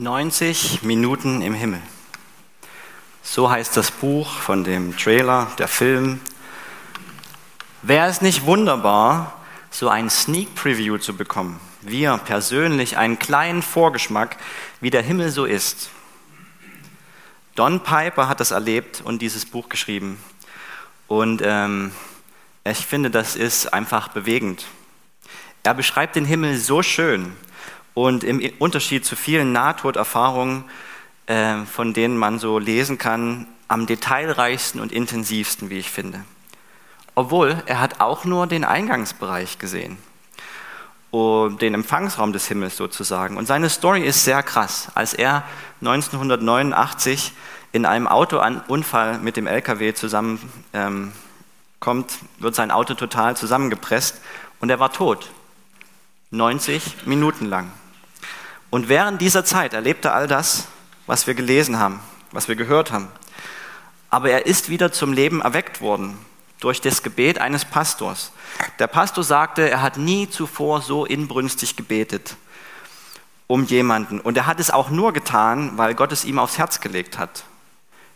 90 Minuten im Himmel. So heißt das Buch von dem Trailer, der Film. Wäre es nicht wunderbar, so ein Sneak Preview zu bekommen? Wir persönlich einen kleinen Vorgeschmack, wie der Himmel so ist. Don Piper hat das erlebt und dieses Buch geschrieben. Und ähm, ich finde, das ist einfach bewegend. Er beschreibt den Himmel so schön und im Unterschied zu vielen Nahtoderfahrungen, äh, von denen man so lesen kann, am detailreichsten und intensivsten, wie ich finde. Obwohl er hat auch nur den Eingangsbereich gesehen, den Empfangsraum des Himmels sozusagen. Und seine Story ist sehr krass. Als er 1989 in einem Autounfall mit dem LKW zusammenkommt, ähm, wird sein Auto total zusammengepresst und er war tot. 90 Minuten lang. Und während dieser Zeit erlebte er all das, was wir gelesen haben, was wir gehört haben. Aber er ist wieder zum Leben erweckt worden durch das Gebet eines Pastors. Der Pastor sagte, er hat nie zuvor so inbrünstig gebetet um jemanden. Und er hat es auch nur getan, weil Gott es ihm aufs Herz gelegt hat.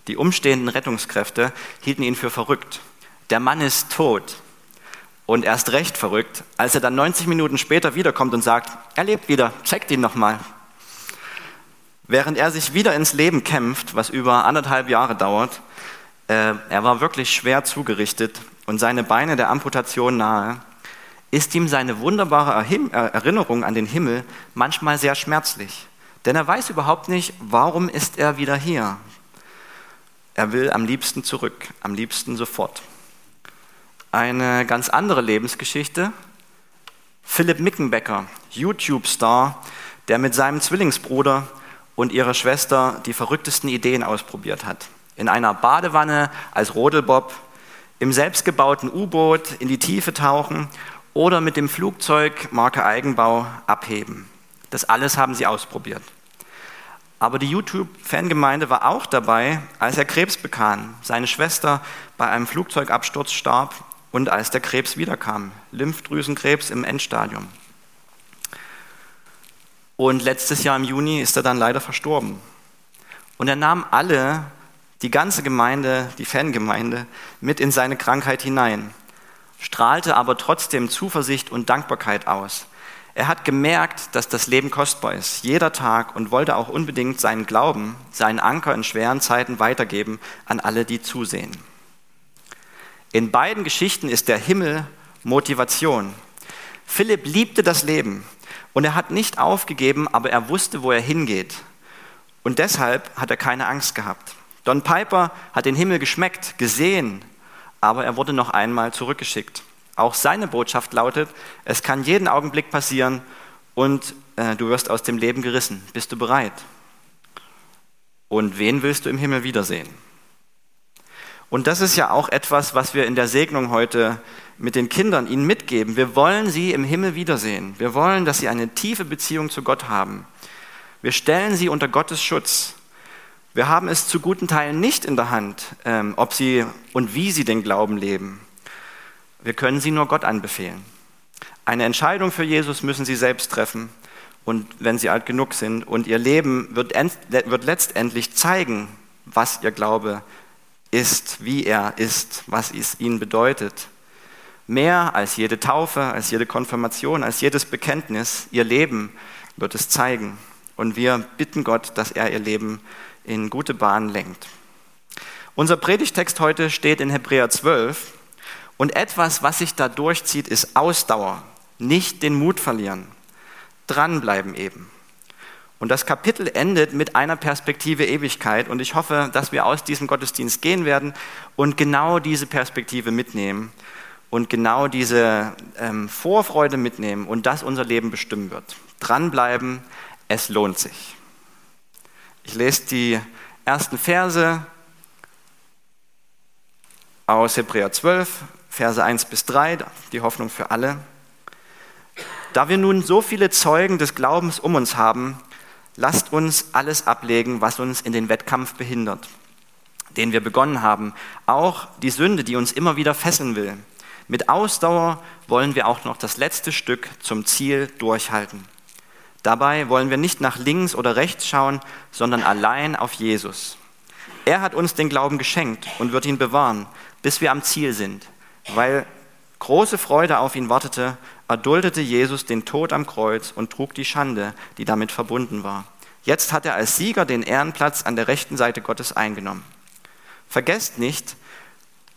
Die umstehenden Rettungskräfte hielten ihn für verrückt. Der Mann ist tot. Und erst recht verrückt, als er dann 90 Minuten später wiederkommt und sagt, er lebt wieder, checkt ihn nochmal. Während er sich wieder ins Leben kämpft, was über anderthalb Jahre dauert, äh, er war wirklich schwer zugerichtet und seine Beine der Amputation nahe, ist ihm seine wunderbare äh, Erinnerung an den Himmel manchmal sehr schmerzlich. Denn er weiß überhaupt nicht, warum ist er wieder hier. Er will am liebsten zurück, am liebsten sofort eine ganz andere Lebensgeschichte. Philipp Mickenbecker, YouTube-Star, der mit seinem Zwillingsbruder und ihrer Schwester die verrücktesten Ideen ausprobiert hat. In einer Badewanne als Rodelbob, im selbstgebauten U-Boot in die Tiefe tauchen oder mit dem Flugzeug Marke Eigenbau abheben. Das alles haben sie ausprobiert. Aber die YouTube-Fangemeinde war auch dabei, als er Krebs bekam, seine Schwester bei einem Flugzeugabsturz starb und als der Krebs wiederkam, Lymphdrüsenkrebs im Endstadium. Und letztes Jahr im Juni ist er dann leider verstorben. Und er nahm alle, die ganze Gemeinde, die Fangemeinde, mit in seine Krankheit hinein, strahlte aber trotzdem Zuversicht und Dankbarkeit aus. Er hat gemerkt, dass das Leben kostbar ist, jeder Tag, und wollte auch unbedingt seinen Glauben, seinen Anker in schweren Zeiten weitergeben an alle, die zusehen. In beiden Geschichten ist der Himmel Motivation. Philipp liebte das Leben und er hat nicht aufgegeben, aber er wusste, wo er hingeht. Und deshalb hat er keine Angst gehabt. Don Piper hat den Himmel geschmeckt, gesehen, aber er wurde noch einmal zurückgeschickt. Auch seine Botschaft lautet, es kann jeden Augenblick passieren und äh, du wirst aus dem Leben gerissen. Bist du bereit? Und wen willst du im Himmel wiedersehen? Und das ist ja auch etwas, was wir in der Segnung heute mit den Kindern ihnen mitgeben. Wir wollen sie im Himmel wiedersehen. Wir wollen, dass sie eine tiefe Beziehung zu Gott haben. Wir stellen sie unter Gottes Schutz. Wir haben es zu guten Teilen nicht in der Hand, ähm, ob sie und wie sie den Glauben leben. Wir können sie nur Gott anbefehlen. Eine Entscheidung für Jesus müssen sie selbst treffen. Und wenn sie alt genug sind und ihr Leben wird, wird letztendlich zeigen, was ihr Glaube ist, wie er ist, was es ihnen bedeutet. Mehr als jede Taufe, als jede Konfirmation, als jedes Bekenntnis, ihr Leben wird es zeigen. Und wir bitten Gott, dass er ihr Leben in gute Bahnen lenkt. Unser Predigtext heute steht in Hebräer 12 und etwas, was sich da durchzieht, ist Ausdauer, nicht den Mut verlieren, dranbleiben eben. Und das Kapitel endet mit einer Perspektive Ewigkeit. Und ich hoffe, dass wir aus diesem Gottesdienst gehen werden und genau diese Perspektive mitnehmen und genau diese ähm, Vorfreude mitnehmen und das unser Leben bestimmen wird. Dranbleiben, es lohnt sich. Ich lese die ersten Verse aus Hebräer 12, Verse 1 bis 3, die Hoffnung für alle. Da wir nun so viele Zeugen des Glaubens um uns haben, Lasst uns alles ablegen, was uns in den Wettkampf behindert, den wir begonnen haben, auch die Sünde, die uns immer wieder fesseln will. Mit Ausdauer wollen wir auch noch das letzte Stück zum Ziel durchhalten. Dabei wollen wir nicht nach links oder rechts schauen, sondern allein auf Jesus. Er hat uns den Glauben geschenkt und wird ihn bewahren, bis wir am Ziel sind. Weil große Freude auf ihn wartete, erduldete Jesus den Tod am Kreuz und trug die Schande, die damit verbunden war. Jetzt hat er als Sieger den Ehrenplatz an der rechten Seite Gottes eingenommen. Vergesst nicht,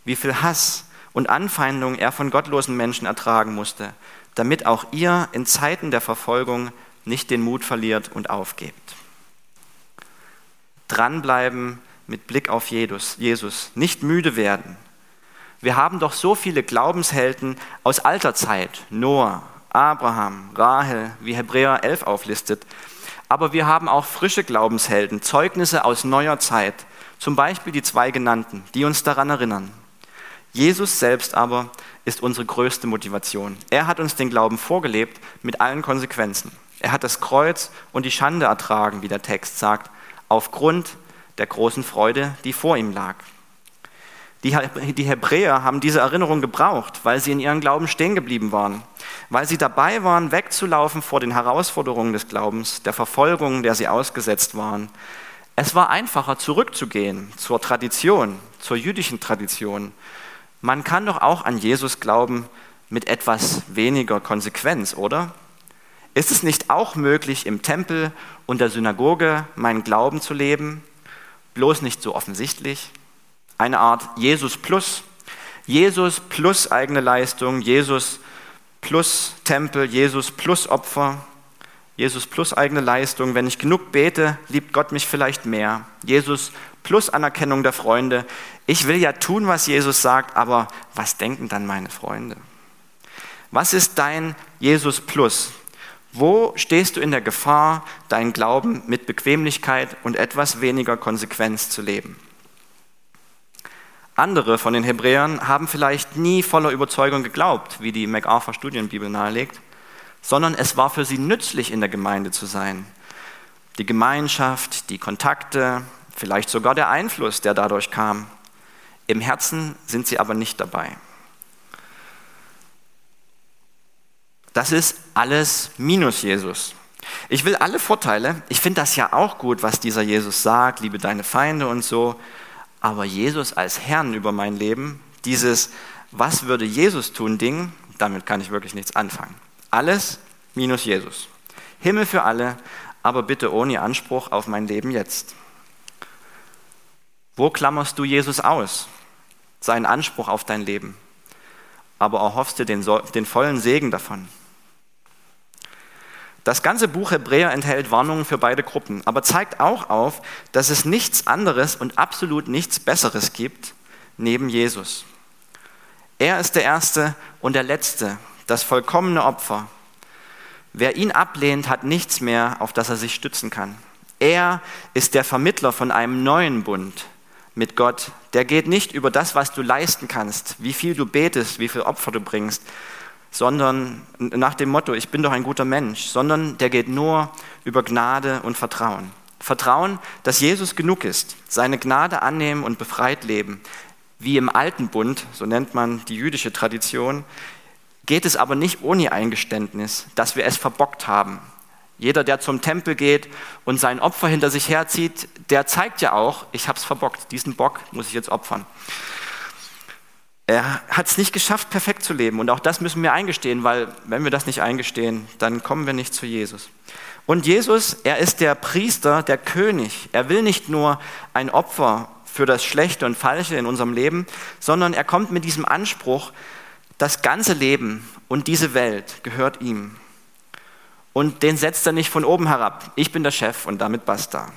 wie viel Hass und Anfeindung er von gottlosen Menschen ertragen musste, damit auch ihr in Zeiten der Verfolgung nicht den Mut verliert und aufgebt. Dranbleiben mit Blick auf Jesus, Jesus, nicht müde werden. Wir haben doch so viele Glaubenshelden aus alter Zeit, Noah, Abraham, Rahel, wie Hebräer 11 auflistet. Aber wir haben auch frische Glaubenshelden, Zeugnisse aus neuer Zeit, zum Beispiel die zwei genannten, die uns daran erinnern. Jesus selbst aber ist unsere größte Motivation. Er hat uns den Glauben vorgelebt mit allen Konsequenzen. Er hat das Kreuz und die Schande ertragen, wie der Text sagt, aufgrund der großen Freude, die vor ihm lag. Die Hebräer haben diese Erinnerung gebraucht, weil sie in ihrem Glauben stehen geblieben waren, weil sie dabei waren, wegzulaufen vor den Herausforderungen des Glaubens, der Verfolgung, der sie ausgesetzt waren. Es war einfacher, zurückzugehen zur Tradition, zur jüdischen Tradition. Man kann doch auch an Jesus glauben mit etwas weniger Konsequenz, oder? Ist es nicht auch möglich, im Tempel und der Synagoge meinen Glauben zu leben? bloß nicht so offensichtlich. Eine Art Jesus plus. Jesus plus eigene Leistung, Jesus plus Tempel, Jesus plus Opfer, Jesus plus eigene Leistung. Wenn ich genug bete, liebt Gott mich vielleicht mehr. Jesus plus Anerkennung der Freunde. Ich will ja tun, was Jesus sagt, aber was denken dann meine Freunde? Was ist dein Jesus plus? Wo stehst du in der Gefahr, deinen Glauben mit Bequemlichkeit und etwas weniger Konsequenz zu leben? Andere von den Hebräern haben vielleicht nie voller Überzeugung geglaubt, wie die MacArthur Studienbibel nahelegt, sondern es war für sie nützlich, in der Gemeinde zu sein. Die Gemeinschaft, die Kontakte, vielleicht sogar der Einfluss, der dadurch kam. Im Herzen sind sie aber nicht dabei. Das ist alles minus Jesus. Ich will alle Vorteile, ich finde das ja auch gut, was dieser Jesus sagt, liebe deine Feinde und so, aber Jesus als Herrn über mein Leben, dieses was würde Jesus tun Ding, damit kann ich wirklich nichts anfangen. Alles minus Jesus. Himmel für alle, aber bitte ohne Anspruch auf mein Leben jetzt. Wo klammerst du Jesus aus? Seinen Anspruch auf dein Leben, aber erhoffst du den, den vollen Segen davon. Das ganze Buch Hebräer enthält Warnungen für beide Gruppen, aber zeigt auch auf, dass es nichts anderes und absolut nichts Besseres gibt neben Jesus. Er ist der Erste und der Letzte, das vollkommene Opfer. Wer ihn ablehnt, hat nichts mehr, auf das er sich stützen kann. Er ist der Vermittler von einem neuen Bund mit Gott. Der geht nicht über das, was du leisten kannst, wie viel du betest, wie viel Opfer du bringst, sondern nach dem Motto, ich bin doch ein guter Mensch, sondern der geht nur über Gnade und Vertrauen. Vertrauen, dass Jesus genug ist, seine Gnade annehmen und befreit leben. Wie im alten Bund, so nennt man die jüdische Tradition, geht es aber nicht ohne Eingeständnis, dass wir es verbockt haben. Jeder, der zum Tempel geht und sein Opfer hinter sich herzieht, der zeigt ja auch, ich habe es verbockt, diesen Bock muss ich jetzt opfern. Er hat es nicht geschafft, perfekt zu leben. Und auch das müssen wir eingestehen, weil wenn wir das nicht eingestehen, dann kommen wir nicht zu Jesus. Und Jesus, er ist der Priester, der König. Er will nicht nur ein Opfer für das Schlechte und Falsche in unserem Leben, sondern er kommt mit diesem Anspruch, das ganze Leben und diese Welt gehört ihm. Und den setzt er nicht von oben herab. Ich bin der Chef und damit basta.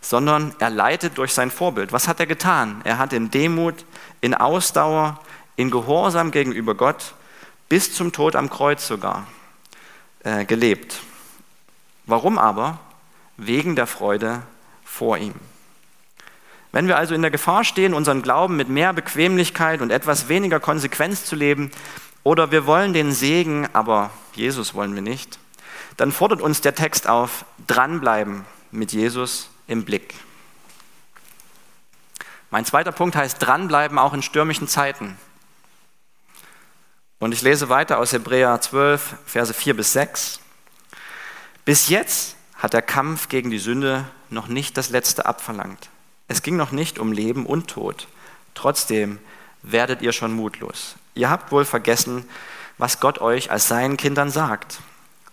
Sondern er leitet durch sein Vorbild. Was hat er getan? Er hat in Demut in Ausdauer, in Gehorsam gegenüber Gott, bis zum Tod am Kreuz sogar äh, gelebt. Warum aber? Wegen der Freude vor ihm. Wenn wir also in der Gefahr stehen, unseren Glauben mit mehr Bequemlichkeit und etwas weniger Konsequenz zu leben, oder wir wollen den Segen, aber Jesus wollen wir nicht, dann fordert uns der Text auf, dranbleiben mit Jesus im Blick. Mein zweiter Punkt heißt dranbleiben auch in stürmischen Zeiten. Und ich lese weiter aus Hebräer 12, Verse 4 bis 6. Bis jetzt hat der Kampf gegen die Sünde noch nicht das Letzte abverlangt. Es ging noch nicht um Leben und Tod. Trotzdem werdet ihr schon mutlos. Ihr habt wohl vergessen, was Gott euch als seinen Kindern sagt.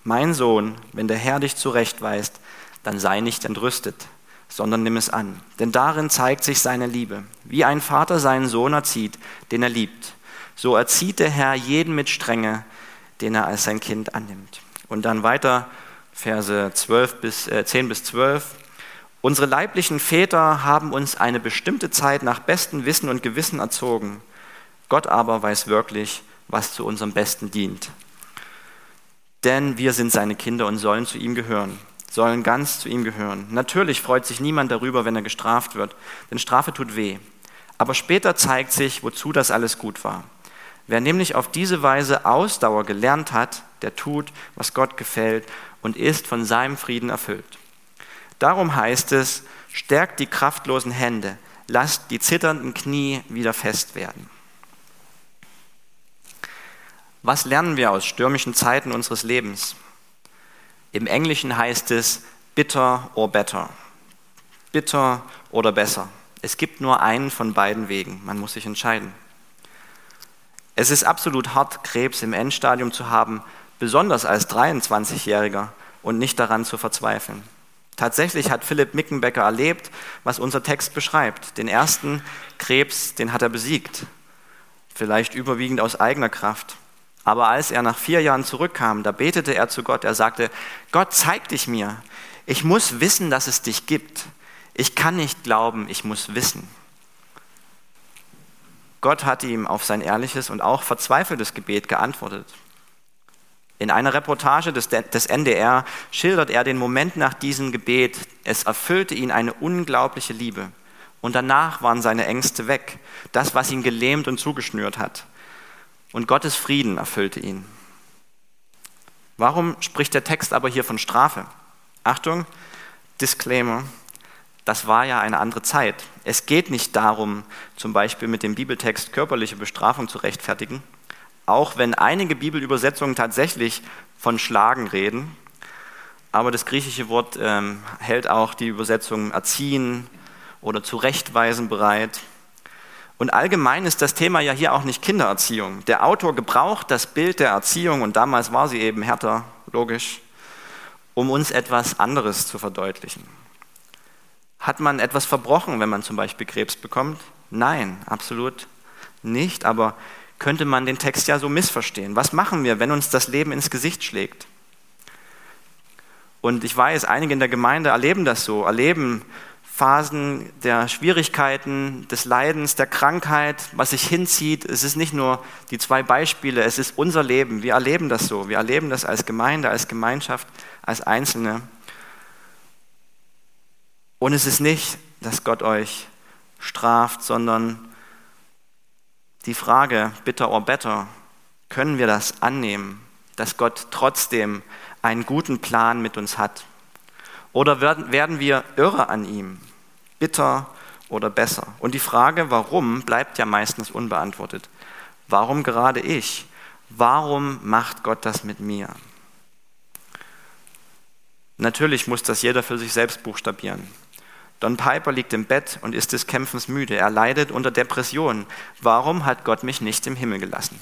Mein Sohn, wenn der Herr dich zurechtweist, dann sei nicht entrüstet, sondern nimm es an. Denn darin zeigt sich seine Liebe. Wie ein Vater seinen Sohn erzieht, den er liebt, so erzieht der Herr jeden mit Strenge, den er als sein Kind annimmt. Und dann weiter, Verse 12 bis, äh, 10 bis 12. Unsere leiblichen Väter haben uns eine bestimmte Zeit nach bestem Wissen und Gewissen erzogen. Gott aber weiß wirklich, was zu unserem Besten dient. Denn wir sind seine Kinder und sollen zu ihm gehören, sollen ganz zu ihm gehören. Natürlich freut sich niemand darüber, wenn er gestraft wird, denn Strafe tut weh. Aber später zeigt sich, wozu das alles gut war. Wer nämlich auf diese Weise Ausdauer gelernt hat, der tut, was Gott gefällt und ist von seinem Frieden erfüllt. Darum heißt es, stärkt die kraftlosen Hände, lasst die zitternden Knie wieder fest werden. Was lernen wir aus stürmischen Zeiten unseres Lebens? Im Englischen heißt es bitter or better. Bitter oder besser. Es gibt nur einen von beiden Wegen. Man muss sich entscheiden. Es ist absolut hart, Krebs im Endstadium zu haben, besonders als 23-Jähriger und nicht daran zu verzweifeln. Tatsächlich hat Philipp Mickenbecker erlebt, was unser Text beschreibt. Den ersten Krebs, den hat er besiegt. Vielleicht überwiegend aus eigener Kraft. Aber als er nach vier Jahren zurückkam, da betete er zu Gott. Er sagte, Gott, zeig dich mir. Ich muss wissen, dass es dich gibt. Ich kann nicht glauben, ich muss wissen. Gott hat ihm auf sein ehrliches und auch verzweifeltes Gebet geantwortet. In einer Reportage des, des NDR schildert er den Moment nach diesem Gebet. Es erfüllte ihn eine unglaubliche Liebe. Und danach waren seine Ängste weg. Das, was ihn gelähmt und zugeschnürt hat und Gottes Frieden erfüllte ihn. Warum spricht der Text aber hier von Strafe? Achtung, Disclaimer, das war ja eine andere Zeit. Es geht nicht darum, zum Beispiel mit dem Bibeltext körperliche Bestrafung zu rechtfertigen, auch wenn einige Bibelübersetzungen tatsächlich von Schlagen reden. Aber das griechische Wort ähm, hält auch die Übersetzung erziehen oder zurechtweisen bereit. Und allgemein ist das Thema ja hier auch nicht Kindererziehung. Der Autor gebraucht das Bild der Erziehung, und damals war sie eben härter, logisch, um uns etwas anderes zu verdeutlichen. Hat man etwas verbrochen, wenn man zum Beispiel Krebs bekommt? Nein, absolut nicht. Aber könnte man den Text ja so missverstehen. Was machen wir, wenn uns das Leben ins Gesicht schlägt? Und ich weiß, einige in der Gemeinde erleben das so, erleben Phasen der Schwierigkeiten, des Leidens, der Krankheit, was sich hinzieht. Es ist nicht nur die zwei Beispiele, es ist unser Leben. Wir erleben das so. Wir erleben das als Gemeinde, als Gemeinschaft, als Einzelne. Und es ist nicht, dass Gott euch straft, sondern die Frage, bitter or better, können wir das annehmen, dass Gott trotzdem einen guten Plan mit uns hat? Oder werden wir irre an ihm, bitter oder besser? Und die Frage, warum, bleibt ja meistens unbeantwortet. Warum gerade ich? Warum macht Gott das mit mir? Natürlich muss das jeder für sich selbst buchstabieren. Don Piper liegt im Bett und ist des Kämpfens müde. Er leidet unter Depressionen. Warum hat Gott mich nicht im Himmel gelassen?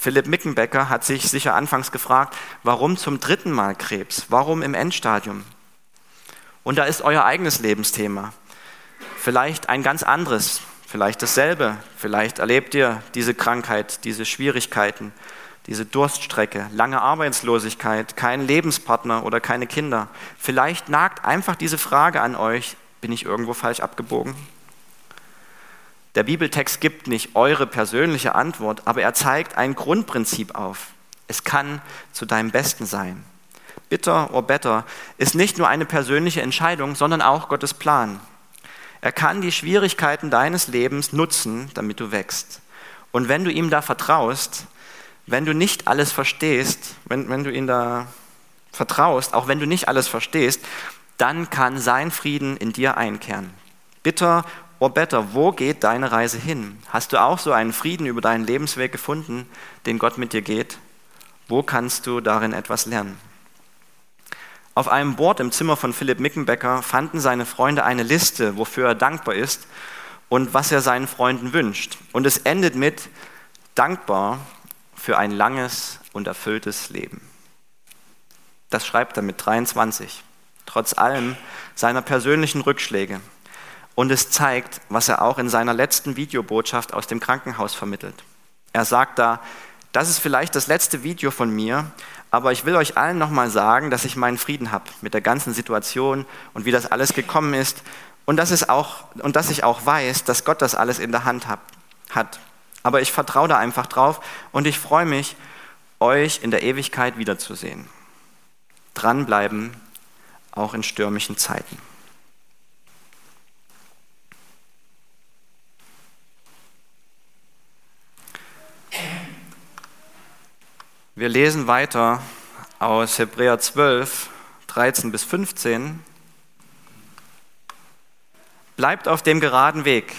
Philipp Mickenbecker hat sich sicher anfangs gefragt, warum zum dritten Mal Krebs? Warum im Endstadium? Und da ist euer eigenes Lebensthema. Vielleicht ein ganz anderes, vielleicht dasselbe. Vielleicht erlebt ihr diese Krankheit, diese Schwierigkeiten, diese Durststrecke, lange Arbeitslosigkeit, keinen Lebenspartner oder keine Kinder. Vielleicht nagt einfach diese Frage an euch, bin ich irgendwo falsch abgebogen? Der Bibeltext gibt nicht eure persönliche Antwort, aber er zeigt ein Grundprinzip auf. Es kann zu deinem Besten sein. Bitter or better ist nicht nur eine persönliche Entscheidung, sondern auch Gottes Plan. Er kann die Schwierigkeiten deines Lebens nutzen, damit du wächst. Und wenn du ihm da vertraust, wenn du nicht alles verstehst, wenn, wenn du ihm da vertraust, auch wenn du nicht alles verstehst, dann kann sein Frieden in dir einkehren. Bitter or better, wo geht deine Reise hin? Hast du auch so einen Frieden über deinen Lebensweg gefunden, den Gott mit dir geht? Wo kannst du darin etwas lernen? Auf einem Board im Zimmer von Philipp Mickenbecker fanden seine Freunde eine Liste, wofür er dankbar ist und was er seinen Freunden wünscht. Und es endet mit dankbar für ein langes und erfülltes Leben. Das schreibt er mit 23, trotz allem seiner persönlichen Rückschläge. Und es zeigt, was er auch in seiner letzten Videobotschaft aus dem Krankenhaus vermittelt. Er sagt da, das ist vielleicht das letzte Video von mir, aber ich will euch allen nochmal sagen, dass ich meinen Frieden habe mit der ganzen Situation und wie das alles gekommen ist und dass, es auch, und dass ich auch weiß, dass Gott das alles in der Hand hab, hat. Aber ich vertraue da einfach drauf und ich freue mich, euch in der Ewigkeit wiederzusehen. Dranbleiben, auch in stürmischen Zeiten. Wir lesen weiter aus Hebräer 12, 13 bis 15. Bleibt auf dem geraden Weg,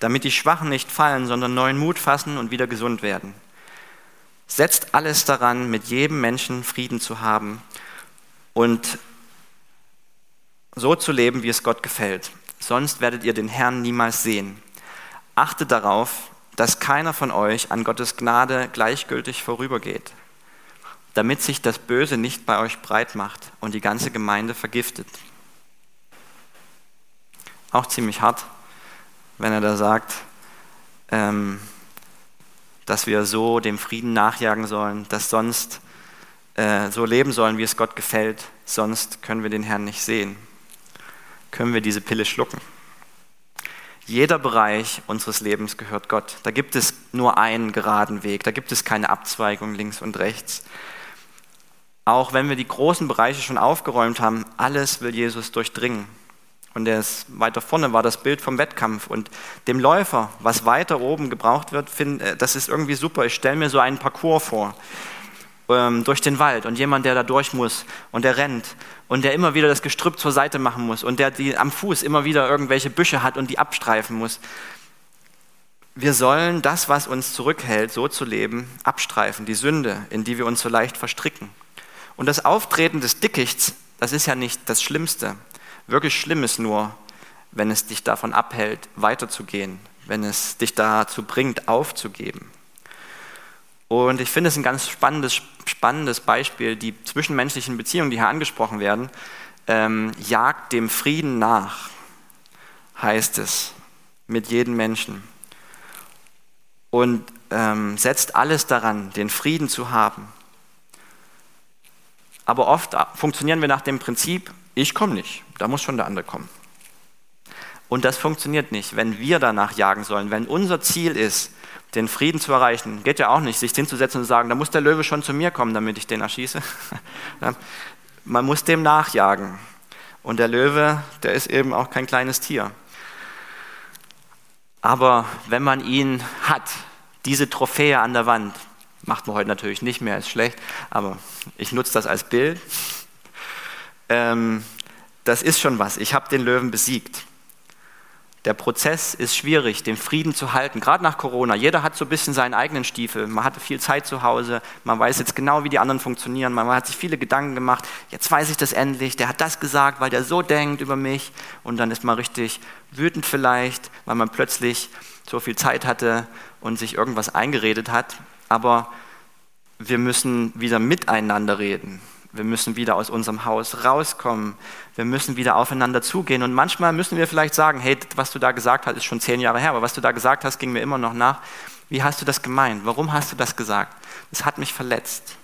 damit die Schwachen nicht fallen, sondern neuen Mut fassen und wieder gesund werden. Setzt alles daran, mit jedem Menschen Frieden zu haben und so zu leben, wie es Gott gefällt. Sonst werdet ihr den Herrn niemals sehen. Achtet darauf, dass keiner von euch an Gottes Gnade gleichgültig vorübergeht, damit sich das Böse nicht bei euch breit macht und die ganze Gemeinde vergiftet. Auch ziemlich hart, wenn er da sagt, ähm, dass wir so dem Frieden nachjagen sollen, dass sonst äh, so leben sollen, wie es Gott gefällt, sonst können wir den Herrn nicht sehen, können wir diese Pille schlucken. Jeder Bereich unseres Lebens gehört Gott. Da gibt es nur einen geraden Weg, da gibt es keine Abzweigung links und rechts. Auch wenn wir die großen Bereiche schon aufgeräumt haben, alles will Jesus durchdringen. Und ist weiter vorne war das Bild vom Wettkampf. Und dem Läufer, was weiter oben gebraucht wird, find, äh, das ist irgendwie super. Ich stelle mir so einen Parcours vor ähm, durch den Wald und jemand, der da durch muss und der rennt und der immer wieder das Gestrüpp zur Seite machen muss und der die am Fuß immer wieder irgendwelche Büsche hat und die abstreifen muss. Wir sollen das, was uns zurückhält, so zu leben, abstreifen, die Sünde, in die wir uns so leicht verstricken. Und das Auftreten des Dickichts, das ist ja nicht das Schlimmste. Wirklich schlimm ist nur, wenn es dich davon abhält, weiterzugehen, wenn es dich dazu bringt, aufzugeben. Und ich finde es ein ganz spannendes, spannendes Beispiel, die zwischenmenschlichen Beziehungen, die hier angesprochen werden, ähm, jagt dem Frieden nach, heißt es, mit jedem Menschen. Und ähm, setzt alles daran, den Frieden zu haben. Aber oft funktionieren wir nach dem Prinzip, ich komme nicht, da muss schon der andere kommen. Und das funktioniert nicht, wenn wir danach jagen sollen. Wenn unser Ziel ist, den Frieden zu erreichen, geht ja auch nicht, sich hinzusetzen und zu sagen, da muss der Löwe schon zu mir kommen, damit ich den erschieße. Man muss dem nachjagen. Und der Löwe, der ist eben auch kein kleines Tier. Aber wenn man ihn hat, diese Trophäe an der Wand, macht man heute natürlich nicht mehr, ist schlecht, aber ich nutze das als Bild. Ähm, das ist schon was. Ich habe den Löwen besiegt. Der Prozess ist schwierig, den Frieden zu halten, gerade nach Corona. Jeder hat so ein bisschen seinen eigenen Stiefel. Man hatte viel Zeit zu Hause, man weiß jetzt genau, wie die anderen funktionieren, man hat sich viele Gedanken gemacht. Jetzt weiß ich das endlich, der hat das gesagt, weil der so denkt über mich. Und dann ist man richtig wütend vielleicht, weil man plötzlich so viel Zeit hatte und sich irgendwas eingeredet hat. Aber wir müssen wieder miteinander reden. Wir müssen wieder aus unserem Haus rauskommen. Wir müssen wieder aufeinander zugehen. Und manchmal müssen wir vielleicht sagen, hey, was du da gesagt hast, ist schon zehn Jahre her, aber was du da gesagt hast, ging mir immer noch nach. Wie hast du das gemeint? Warum hast du das gesagt? Das hat mich verletzt.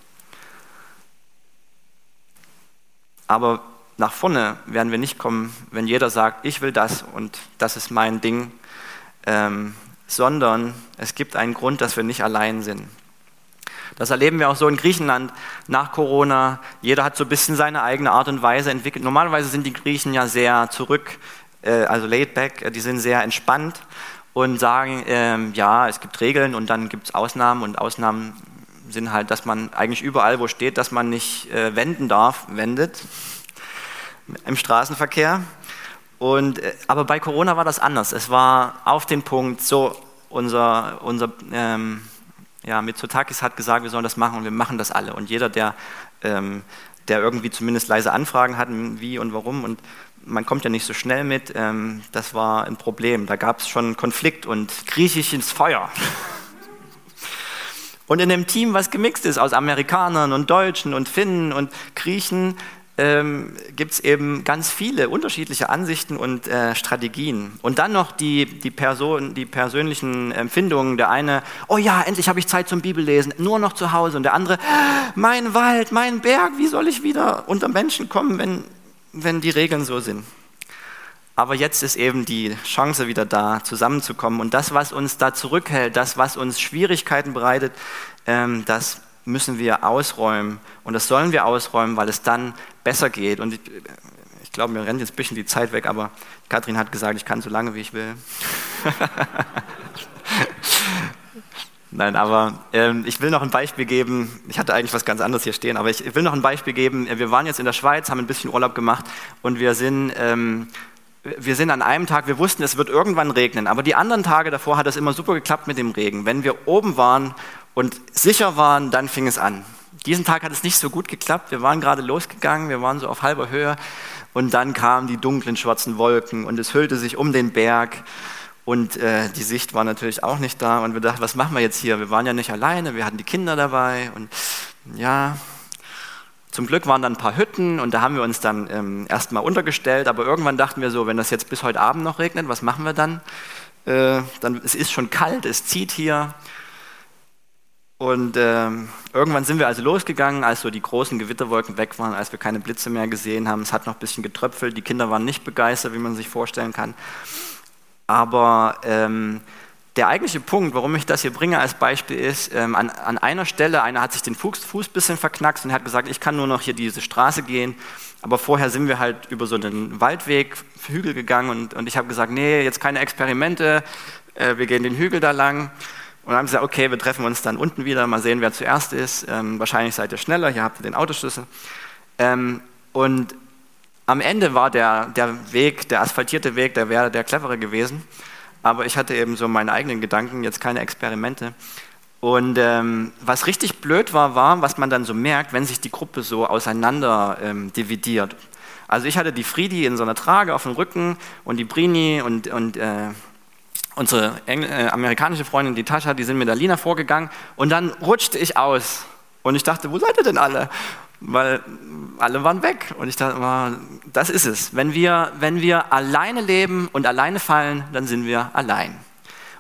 Aber nach vorne werden wir nicht kommen, wenn jeder sagt, ich will das und das ist mein Ding, ähm, sondern es gibt einen Grund, dass wir nicht allein sind. Das erleben wir auch so in Griechenland nach Corona. Jeder hat so ein bisschen seine eigene Art und Weise entwickelt. Normalerweise sind die Griechen ja sehr zurück, äh, also laid back, äh, die sind sehr entspannt und sagen, ähm, ja, es gibt Regeln und dann gibt es Ausnahmen und Ausnahmen sind halt, dass man eigentlich überall, wo steht, dass man nicht äh, wenden darf, wendet im Straßenverkehr. Und, aber bei Corona war das anders. Es war auf den Punkt so, unser, unser ähm, ja, Mitsotakis hat gesagt, wir sollen das machen und wir machen das alle. Und jeder, der ähm, der irgendwie zumindest leise Anfragen hat, wie und warum. Und man kommt ja nicht so schnell mit. Ähm, das war ein Problem. Da gab es schon Konflikt und Griechisch ins Feuer. Und in dem Team, was gemixt ist aus Amerikanern und Deutschen und Finnen und Griechen, ähm, gibt es eben ganz viele unterschiedliche Ansichten und äh, Strategien. Und dann noch die, die, Person, die persönlichen Empfindungen. Der eine, oh ja, endlich habe ich Zeit zum Bibellesen, nur noch zu Hause. Und der andere, mein Wald, mein Berg, wie soll ich wieder unter Menschen kommen, wenn, wenn die Regeln so sind? Aber jetzt ist eben die Chance wieder da, zusammenzukommen. Und das, was uns da zurückhält, das, was uns Schwierigkeiten bereitet, ähm, das müssen wir ausräumen. Und das sollen wir ausräumen, weil es dann besser geht. Und ich, ich glaube, mir rennt jetzt ein bisschen die Zeit weg, aber Kathrin hat gesagt, ich kann so lange, wie ich will. Nein, aber ähm, ich will noch ein Beispiel geben. Ich hatte eigentlich was ganz anderes hier stehen, aber ich will noch ein Beispiel geben. Wir waren jetzt in der Schweiz, haben ein bisschen Urlaub gemacht und wir sind ähm, wir sind an einem Tag, wir wussten, es wird irgendwann regnen, aber die anderen Tage davor hat es immer super geklappt mit dem Regen. Wenn wir oben waren und sicher waren, dann fing es an. Diesen Tag hat es nicht so gut geklappt. Wir waren gerade losgegangen, wir waren so auf halber Höhe und dann kamen die dunklen schwarzen Wolken und es hüllte sich um den Berg und äh, die Sicht war natürlich auch nicht da und wir dachten, was machen wir jetzt hier? Wir waren ja nicht alleine, wir hatten die Kinder dabei und ja, zum Glück waren dann ein paar Hütten und da haben wir uns dann ähm, erstmal untergestellt, aber irgendwann dachten wir so, wenn das jetzt bis heute Abend noch regnet, was machen wir dann? Äh, dann es ist schon kalt, es zieht hier. Und äh, irgendwann sind wir also losgegangen, als so die großen Gewitterwolken weg waren, als wir keine Blitze mehr gesehen haben. Es hat noch ein bisschen getröpfelt, die Kinder waren nicht begeistert, wie man sich vorstellen kann. Aber ähm, der eigentliche Punkt, warum ich das hier bringe als Beispiel ist, ähm, an, an, einer Stelle, einer hat sich den Fuß, Fuß ein bisschen verknackst und hat gesagt, ich kann nur noch hier diese Straße gehen. Aber vorher sind wir halt über so einen Waldweg, Hügel gegangen und, und ich habe gesagt, nee, jetzt keine Experimente, äh, wir gehen den Hügel da lang. Und dann haben sie gesagt, okay, wir treffen uns dann unten wieder, mal sehen, wer zuerst ist. Ähm, wahrscheinlich seid ihr schneller, hier habt ihr den Autoschlüssel. Ähm, und am Ende war der, der Weg, der asphaltierte Weg, der wäre der clevere gewesen aber ich hatte eben so meine eigenen Gedanken, jetzt keine Experimente. Und ähm, was richtig blöd war, war, was man dann so merkt, wenn sich die Gruppe so auseinander ähm, dividiert. Also ich hatte die Friedi in so einer Trage auf dem Rücken und die Brini und, und äh, unsere Engl äh, amerikanische Freundin, die Tascha, die sind mit der Lina vorgegangen und dann rutschte ich aus. Und ich dachte, wo seid ihr denn alle? weil alle waren weg. Und ich dachte, das ist es. Wenn wir, wenn wir alleine leben und alleine fallen, dann sind wir allein.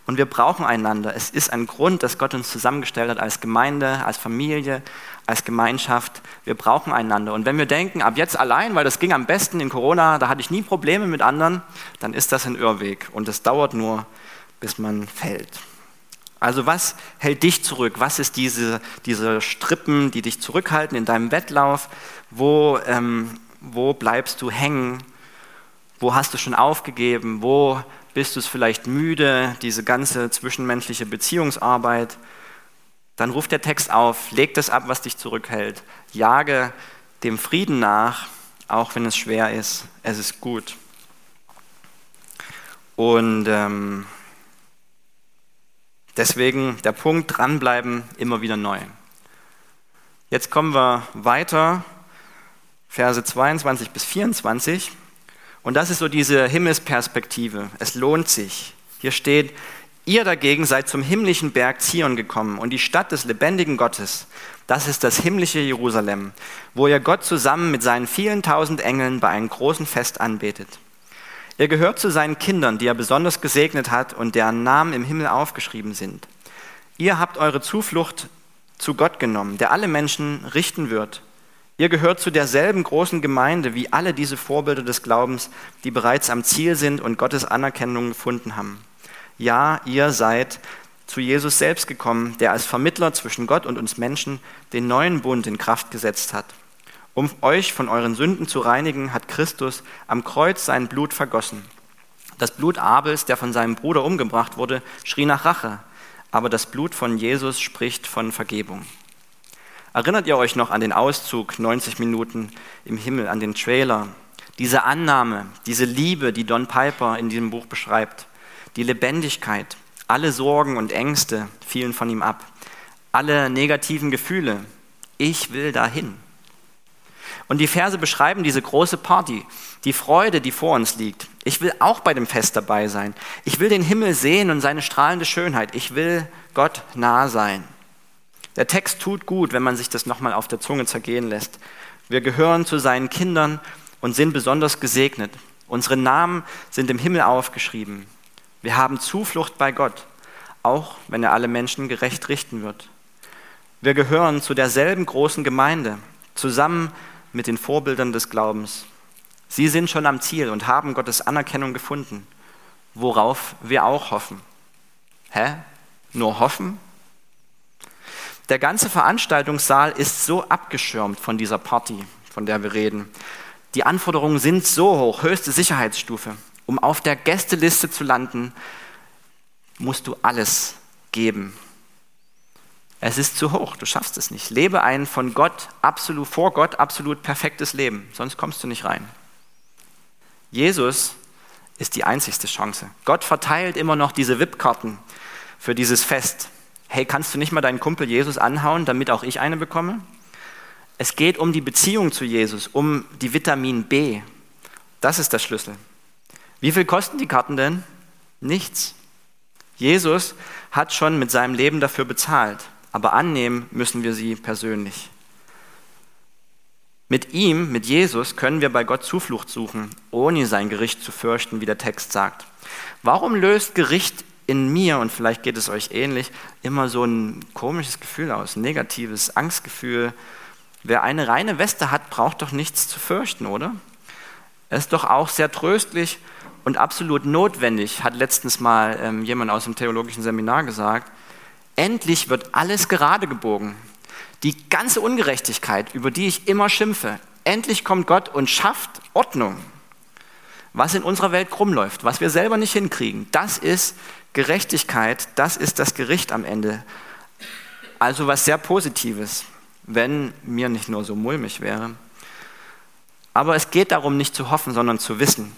Und wir brauchen einander. Es ist ein Grund, dass Gott uns zusammengestellt hat als Gemeinde, als Familie, als Gemeinschaft. Wir brauchen einander. Und wenn wir denken, ab jetzt allein, weil das ging am besten in Corona, da hatte ich nie Probleme mit anderen, dann ist das ein Irrweg. Und es dauert nur, bis man fällt. Also was hält dich zurück? Was ist diese, diese Strippen, die dich zurückhalten in deinem Wettlauf? Wo, ähm, wo bleibst du hängen? Wo hast du schon aufgegeben? Wo bist du es vielleicht müde, diese ganze zwischenmenschliche Beziehungsarbeit? Dann ruft der Text auf, leg das ab, was dich zurückhält. Jage dem Frieden nach, auch wenn es schwer ist. Es ist gut. Und ähm, Deswegen der Punkt, dranbleiben, immer wieder neu. Jetzt kommen wir weiter, Verse 22 bis 24. Und das ist so diese Himmelsperspektive. Es lohnt sich. Hier steht, ihr dagegen seid zum himmlischen Berg Zion gekommen und die Stadt des lebendigen Gottes. Das ist das himmlische Jerusalem, wo ihr Gott zusammen mit seinen vielen tausend Engeln bei einem großen Fest anbetet. Ihr gehört zu seinen Kindern, die er besonders gesegnet hat und deren Namen im Himmel aufgeschrieben sind. Ihr habt eure Zuflucht zu Gott genommen, der alle Menschen richten wird. Ihr gehört zu derselben großen Gemeinde wie alle diese Vorbilder des Glaubens, die bereits am Ziel sind und Gottes Anerkennung gefunden haben. Ja, ihr seid zu Jesus selbst gekommen, der als Vermittler zwischen Gott und uns Menschen den neuen Bund in Kraft gesetzt hat. Um euch von euren Sünden zu reinigen, hat Christus am Kreuz sein Blut vergossen. Das Blut Abels, der von seinem Bruder umgebracht wurde, schrie nach Rache, aber das Blut von Jesus spricht von Vergebung. Erinnert ihr euch noch an den Auszug 90 Minuten im Himmel, an den Trailer? Diese Annahme, diese Liebe, die Don Piper in diesem Buch beschreibt, die Lebendigkeit, alle Sorgen und Ängste fielen von ihm ab, alle negativen Gefühle. Ich will dahin. Und die Verse beschreiben diese große Party, die Freude, die vor uns liegt. Ich will auch bei dem Fest dabei sein. Ich will den Himmel sehen und seine strahlende Schönheit. Ich will Gott nah sein. Der Text tut gut, wenn man sich das nochmal auf der Zunge zergehen lässt. Wir gehören zu seinen Kindern und sind besonders gesegnet. Unsere Namen sind im Himmel aufgeschrieben. Wir haben Zuflucht bei Gott, auch wenn er alle Menschen gerecht richten wird. Wir gehören zu derselben großen Gemeinde, zusammen mit den Vorbildern des Glaubens. Sie sind schon am Ziel und haben Gottes Anerkennung gefunden, worauf wir auch hoffen. Hä? Nur hoffen? Der ganze Veranstaltungssaal ist so abgeschirmt von dieser Party, von der wir reden. Die Anforderungen sind so hoch, höchste Sicherheitsstufe. Um auf der Gästeliste zu landen, musst du alles geben. Es ist zu hoch, du schaffst es nicht. Lebe ein von Gott absolut vor Gott absolut perfektes Leben, sonst kommst du nicht rein. Jesus ist die einzigste Chance. Gott verteilt immer noch diese VIP-Karten für dieses Fest. Hey, kannst du nicht mal deinen Kumpel Jesus anhauen, damit auch ich eine bekomme? Es geht um die Beziehung zu Jesus, um die Vitamin B. Das ist der Schlüssel. Wie viel kosten die Karten denn? Nichts. Jesus hat schon mit seinem Leben dafür bezahlt, aber annehmen müssen wir sie persönlich. Mit ihm, mit Jesus, können wir bei Gott Zuflucht suchen, ohne sein Gericht zu fürchten, wie der Text sagt. Warum löst Gericht in mir, und vielleicht geht es euch ähnlich, immer so ein komisches Gefühl aus, ein negatives Angstgefühl, Wer eine reine Weste hat, braucht doch nichts zu fürchten, oder? Es ist doch auch sehr tröstlich und absolut notwendig, hat letztens mal ähm, jemand aus dem theologischen Seminar gesagt. Endlich wird alles gerade gebogen. Die ganze Ungerechtigkeit, über die ich immer schimpfe, endlich kommt Gott und schafft Ordnung. Was in unserer Welt krumm läuft, was wir selber nicht hinkriegen, das ist Gerechtigkeit, das ist das Gericht am Ende. Also was sehr Positives wenn mir nicht nur so mulmig wäre. Aber es geht darum, nicht zu hoffen, sondern zu wissen.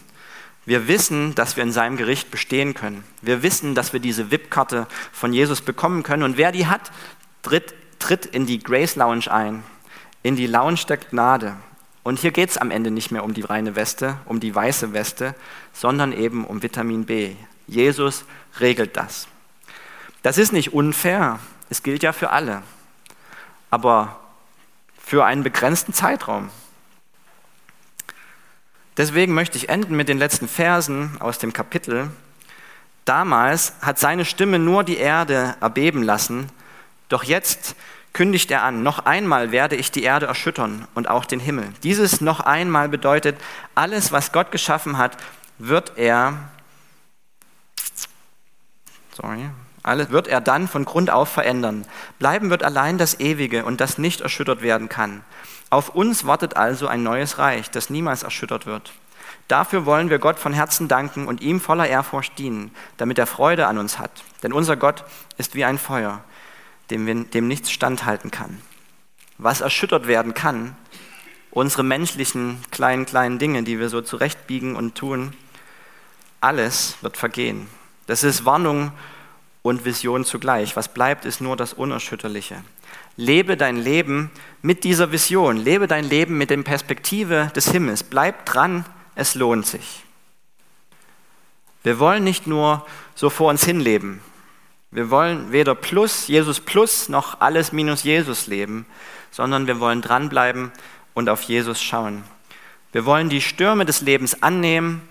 Wir wissen, dass wir in seinem Gericht bestehen können. Wir wissen, dass wir diese VIP-Karte von Jesus bekommen können. Und wer die hat, tritt, tritt in die Grace Lounge ein, in die Lounge der Gnade. Und hier geht es am Ende nicht mehr um die reine Weste, um die weiße Weste, sondern eben um Vitamin B. Jesus regelt das. Das ist nicht unfair. Es gilt ja für alle aber für einen begrenzten Zeitraum. Deswegen möchte ich enden mit den letzten Versen aus dem Kapitel. Damals hat seine Stimme nur die Erde erbeben lassen, doch jetzt kündigt er an, noch einmal werde ich die Erde erschüttern und auch den Himmel. Dieses noch einmal bedeutet, alles, was Gott geschaffen hat, wird er, sorry, alles wird er dann von Grund auf verändern. Bleiben wird allein das Ewige und das nicht erschüttert werden kann. Auf uns wartet also ein neues Reich, das niemals erschüttert wird. Dafür wollen wir Gott von Herzen danken und ihm voller Ehrfurcht dienen, damit er Freude an uns hat. Denn unser Gott ist wie ein Feuer, dem, wir, dem nichts standhalten kann. Was erschüttert werden kann, unsere menschlichen kleinen, kleinen Dinge, die wir so zurechtbiegen und tun, alles wird vergehen. Das ist Warnung und Vision zugleich. Was bleibt, ist nur das Unerschütterliche. Lebe dein Leben mit dieser Vision. Lebe dein Leben mit der Perspektive des Himmels. Bleib dran, es lohnt sich. Wir wollen nicht nur so vor uns hinleben. Wir wollen weder plus Jesus plus noch alles minus Jesus leben, sondern wir wollen dranbleiben und auf Jesus schauen. Wir wollen die Stürme des Lebens annehmen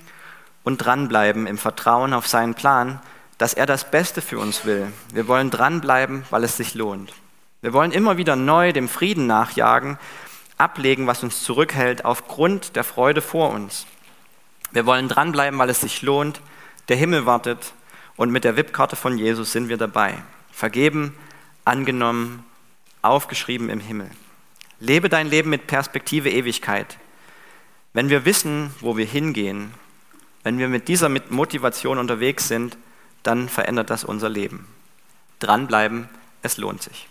und dranbleiben im Vertrauen auf seinen Plan, dass er das Beste für uns will. Wir wollen dranbleiben, weil es sich lohnt. Wir wollen immer wieder neu dem Frieden nachjagen, ablegen, was uns zurückhält, aufgrund der Freude vor uns. Wir wollen dranbleiben, weil es sich lohnt. Der Himmel wartet und mit der VIP-Karte von Jesus sind wir dabei. Vergeben, angenommen, aufgeschrieben im Himmel. Lebe dein Leben mit Perspektive Ewigkeit. Wenn wir wissen, wo wir hingehen, wenn wir mit dieser Motivation unterwegs sind, dann verändert das unser Leben. Dranbleiben, es lohnt sich.